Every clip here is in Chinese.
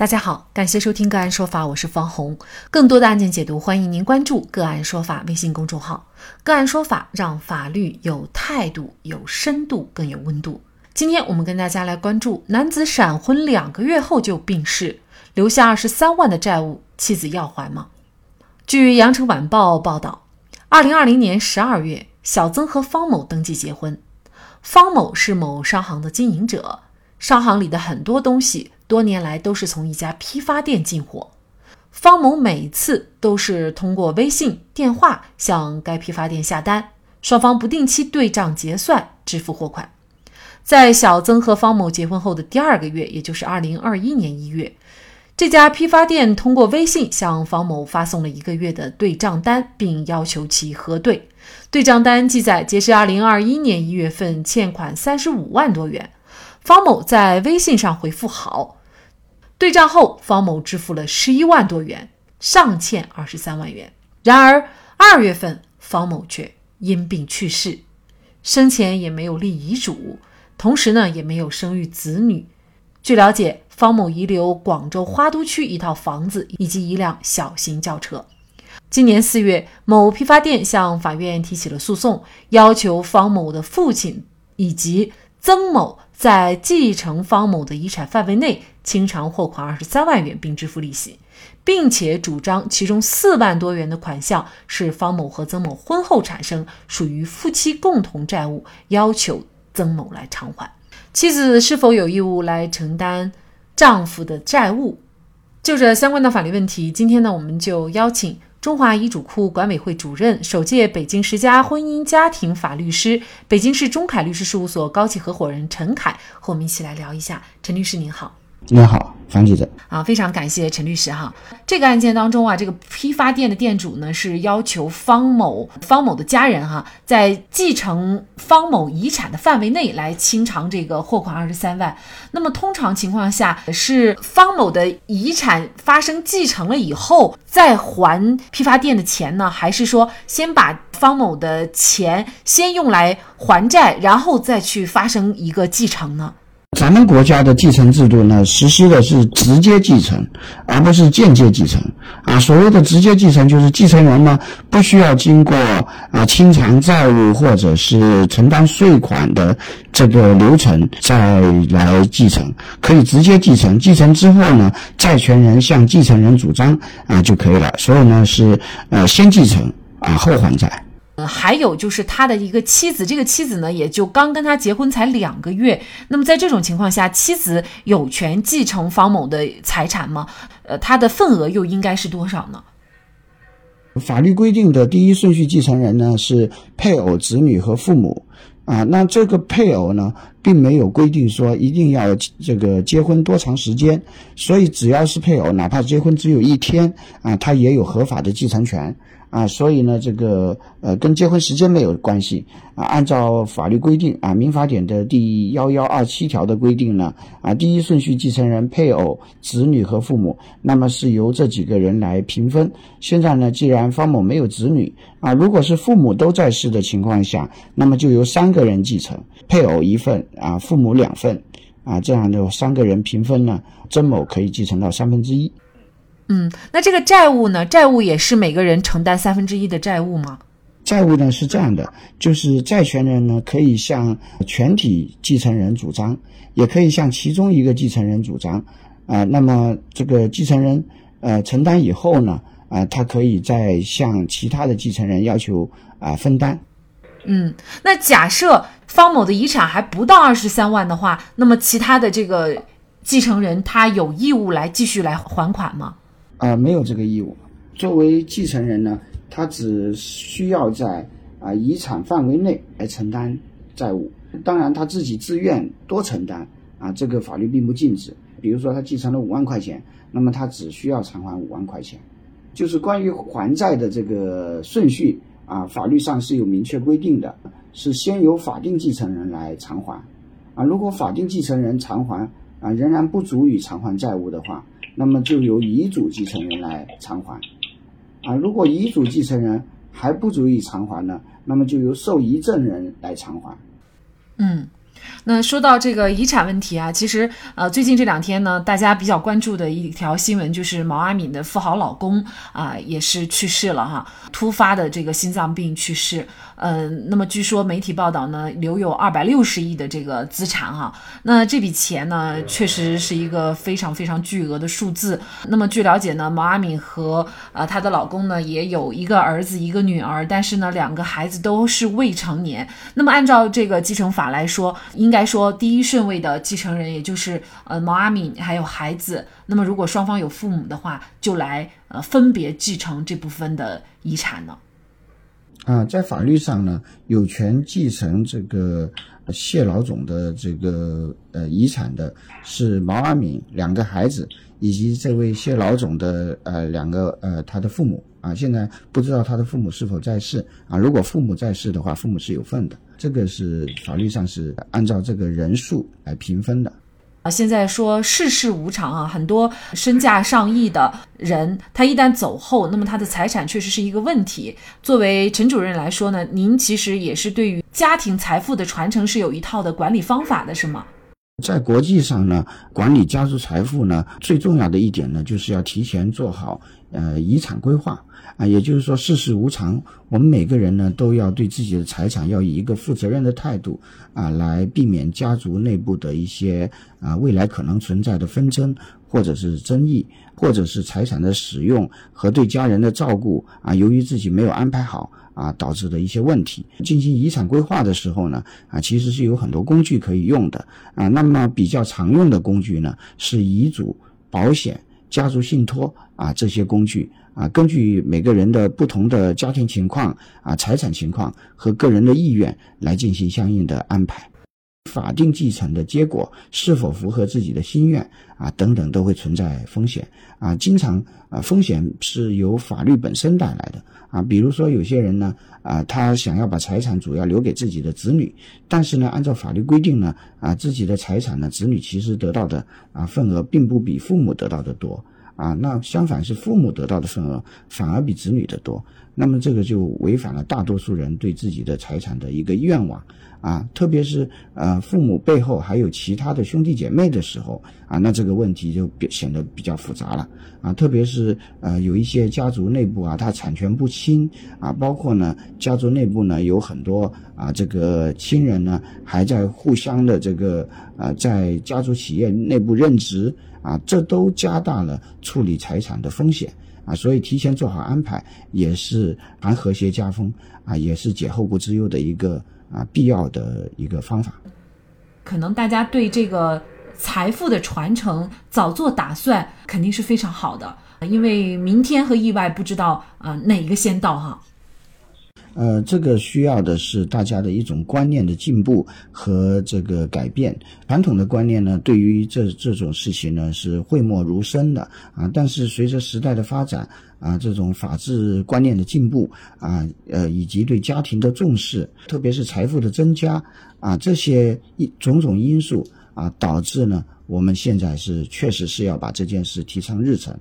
大家好，感谢收听个案说法，我是方红。更多的案件解读，欢迎您关注个案说法微信公众号。个案说法让法律有态度、有深度、更有温度。今天我们跟大家来关注：男子闪婚两个月后就病逝，留下二十三万的债务，妻子要还吗？据羊城晚报报道，二零二零年十二月，小曾和方某登记结婚。方某是某商行的经营者，商行里的很多东西。多年来都是从一家批发店进货，方某每次都是通过微信、电话向该批发店下单，双方不定期对账结算，支付货款。在小曾和方某结婚后的第二个月，也就是二零二一年一月，这家批发店通过微信向方某发送了一个月的对账单，并要求其核对。对账单记载，截至二零二一年一月份，欠款三十五万多元。方某在微信上回复好。对账后，方某支付了十一万多元，尚欠二十三万元。然而二月份，方某却因病去世，生前也没有立遗嘱，同时呢也没有生育子女。据了解，方某遗留广州花都区一套房子以及一辆小型轿车。今年四月，某批发店向法院提起了诉讼，要求方某的父亲以及曾某在继承方某的遗产范围内。清偿货款二十三万元，并支付利息，并且主张其中四万多元的款项是方某和曾某婚后产生，属于夫妻共同债务，要求曾某来偿还。妻子是否有义务来承担丈夫的债务？就这相关的法律问题，今天呢，我们就邀请中华遗嘱库管委会主任、首届北京十佳婚姻家庭法律师、北京市中凯律师事务所高级合伙人陈凯和我们一起来聊一下。陈律师您好。你好，方记者啊，非常感谢陈律师哈。这个案件当中啊，这个批发店的店主呢是要求方某、方某的家人哈，在继承方某遗产的范围内来清偿这个货款二十三万。那么通常情况下是方某的遗产发生继承了以后再还批发店的钱呢，还是说先把方某的钱先用来还债，然后再去发生一个继承呢？咱们国家的继承制度呢，实施的是直接继承，而不是间接继承。啊，所谓的直接继承，就是继承人呢不需要经过啊清偿债务或者是承担税款的这个流程再来继承，可以直接继承。继承之后呢，债权人向继承人主张啊就可以了。所以呢是呃先继承啊后还债。还有就是他的一个妻子，这个妻子呢，也就刚跟他结婚才两个月。那么在这种情况下，妻子有权继承方某的财产吗？呃，他的份额又应该是多少呢？法律规定的第一顺序继承人呢是配偶、子女和父母啊。那这个配偶呢，并没有规定说一定要这个结婚多长时间，所以只要是配偶，哪怕结婚只有一天啊，他也有合法的继承权。啊，所以呢，这个呃，跟结婚时间没有关系啊。按照法律规定啊，《民法典》的第幺幺二七条的规定呢，啊，第一顺序继承人配偶、子女和父母，那么是由这几个人来平分。现在呢，既然方某没有子女啊，如果是父母都在世的情况下，那么就由三个人继承，配偶一份啊，父母两份啊，这样的三个人平分呢，曾某可以继承到三分之一。嗯，那这个债务呢？债务也是每个人承担三分之一的债务吗？债务呢是这样的，就是债权人呢可以向全体继承人主张，也可以向其中一个继承人主张。啊，那么这个继承人呃承担以后呢，啊，他可以再向其他的继承人要求啊分担。嗯，那假设方某的遗产还不到二十三万的话，那么其他的这个继承人他有义务来继续来还款吗？啊，没有这个义务。作为继承人呢，他只需要在啊遗产范围内来承担债务。当然，他自己自愿多承担啊，这个法律并不禁止。比如说，他继承了五万块钱，那么他只需要偿还五万块钱。就是关于还债的这个顺序啊，法律上是有明确规定的，是先由法定继承人来偿还。啊，如果法定继承人偿还啊仍然不足以偿还债务的话。那么就由遗嘱继承人来偿还，啊，如果遗嘱继承人还不足以偿还呢，那么就由受遗赠人来偿还。嗯，那说到这个遗产问题啊，其实呃，最近这两天呢，大家比较关注的一条新闻就是毛阿敏的富豪老公啊，也是去世了哈，突发的这个心脏病去世。嗯，那么据说媒体报道呢，留有二百六十亿的这个资产哈。那这笔钱呢，确实是一个非常非常巨额的数字。那么据了解呢，毛阿敏和呃她的老公呢，也有一个儿子一个女儿，但是呢，两个孩子都是未成年。那么按照这个继承法来说，应该说第一顺位的继承人也就是呃毛阿敏还有孩子。那么如果双方有父母的话，就来呃分别继承这部分的遗产呢。啊，在法律上呢，有权继承这个谢老总的这个呃遗产的是毛阿敏两个孩子，以及这位谢老总的呃两个呃他的父母啊。现在不知道他的父母是否在世啊？如果父母在世的话，父母是有份的。这个是法律上是按照这个人数来平分的。啊，现在说世事无常啊，很多身价上亿的人，他一旦走后，那么他的财产确实是一个问题。作为陈主任来说呢，您其实也是对于家庭财富的传承是有一套的管理方法的，是吗？在国际上呢，管理家族财富呢，最重要的一点呢，就是要提前做好呃遗产规划啊，也就是说世事无常，我们每个人呢都要对自己的财产要以一个负责任的态度啊，来避免家族内部的一些啊未来可能存在的纷争或者是争议，或者是财产的使用和对家人的照顾啊，由于自己没有安排好。啊，导致的一些问题。进行遗产规划的时候呢，啊，其实是有很多工具可以用的啊。那么比较常用的工具呢，是遗嘱、保险、家族信托啊这些工具啊。根据每个人的不同的家庭情况啊、财产情况和个人的意愿来进行相应的安排。法定继承的结果是否符合自己的心愿啊？等等都会存在风险啊。经常啊，风险是由法律本身带来的啊。比如说有些人呢啊，他想要把财产主要留给自己的子女，但是呢，按照法律规定呢啊，自己的财产呢，子女其实得到的啊份额并不比父母得到的多啊。那相反是父母得到的份额反而比子女的多，那么这个就违反了大多数人对自己的财产的一个愿望。啊，特别是呃，父母背后还有其他的兄弟姐妹的时候啊，那这个问题就显得比较复杂了啊。特别是呃，有一些家族内部啊，它产权不清啊，包括呢，家族内部呢有很多啊，这个亲人呢还在互相的这个啊，在家族企业内部任职啊，这都加大了处理财产的风险啊。所以提前做好安排也是谈和谐家风啊，也是解后顾之忧的一个。啊，必要的一个方法，可能大家对这个财富的传承早做打算，肯定是非常好的，因为明天和意外不知道啊哪一个先到哈。呃，这个需要的是大家的一种观念的进步和这个改变。传统的观念呢，对于这这种事情呢是讳莫如深的啊，但是随着时代的发展。啊，这种法治观念的进步啊，呃，以及对家庭的重视，特别是财富的增加啊，这些一种种因素啊，导致呢，我们现在是确实是要把这件事提上日程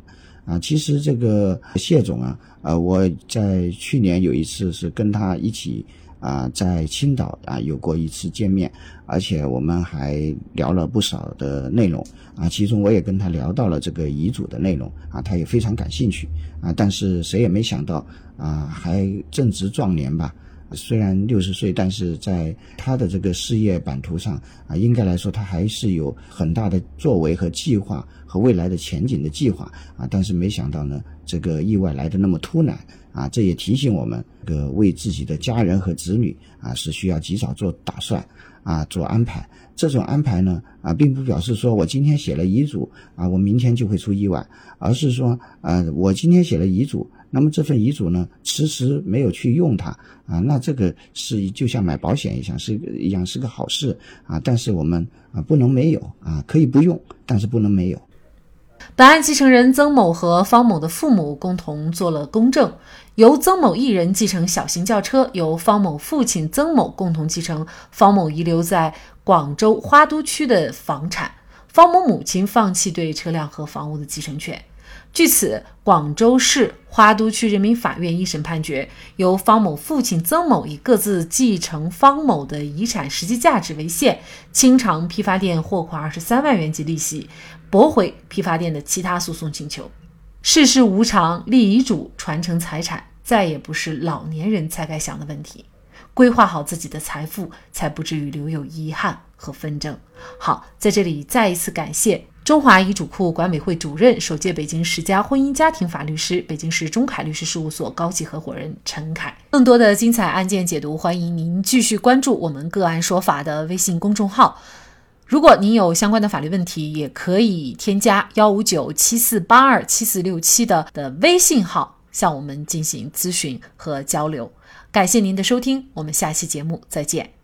啊。其实这个谢总啊，呃，我在去年有一次是跟他一起。啊，在青岛啊有过一次见面，而且我们还聊了不少的内容啊，其中我也跟他聊到了这个遗嘱的内容啊，他也非常感兴趣啊，但是谁也没想到啊，还正值壮年吧。虽然六十岁，但是在他的这个事业版图上啊，应该来说他还是有很大的作为和计划和未来的前景的计划啊。但是没想到呢，这个意外来的那么突然啊，这也提醒我们，这个为自己的家人和子女啊，是需要及早做打算啊，做安排。这种安排呢啊，并不表示说我今天写了遗嘱啊，我明天就会出意外，而是说呃，我今天写了遗嘱。那么这份遗嘱呢，迟迟没有去用它啊，那这个是就像买保险一样，是一样是个好事啊。但是我们啊不能没有啊，可以不用，但是不能没有。本案继承人曾某和方某的父母共同做了公证，由曾某一人继承小型轿车，由方某父亲曾某共同继承方某遗留在广州花都区的房产，方某母亲放弃对车辆和房屋的继承权。据此，广州市花都区人民法院一审判决，由方某父亲曾某以各自继承方某的遗产实际价值为限，清偿批发店货款二十三万元及利息，驳回批发店的其他诉讼请求。世事无常，立遗嘱传承财产，再也不是老年人才该想的问题。规划好自己的财富，才不至于留有遗憾和纷争。好，在这里再一次感谢。中华遗嘱库管委会主任、首届北京十佳婚姻家庭法律师、北京市中凯律师事务所高级合伙人陈凯。更多的精彩案件解读，欢迎您继续关注我们“个案说法”的微信公众号。如果您有相关的法律问题，也可以添加幺五九七四八二七四六七的的微信号向我们进行咨询和交流。感谢您的收听，我们下期节目再见。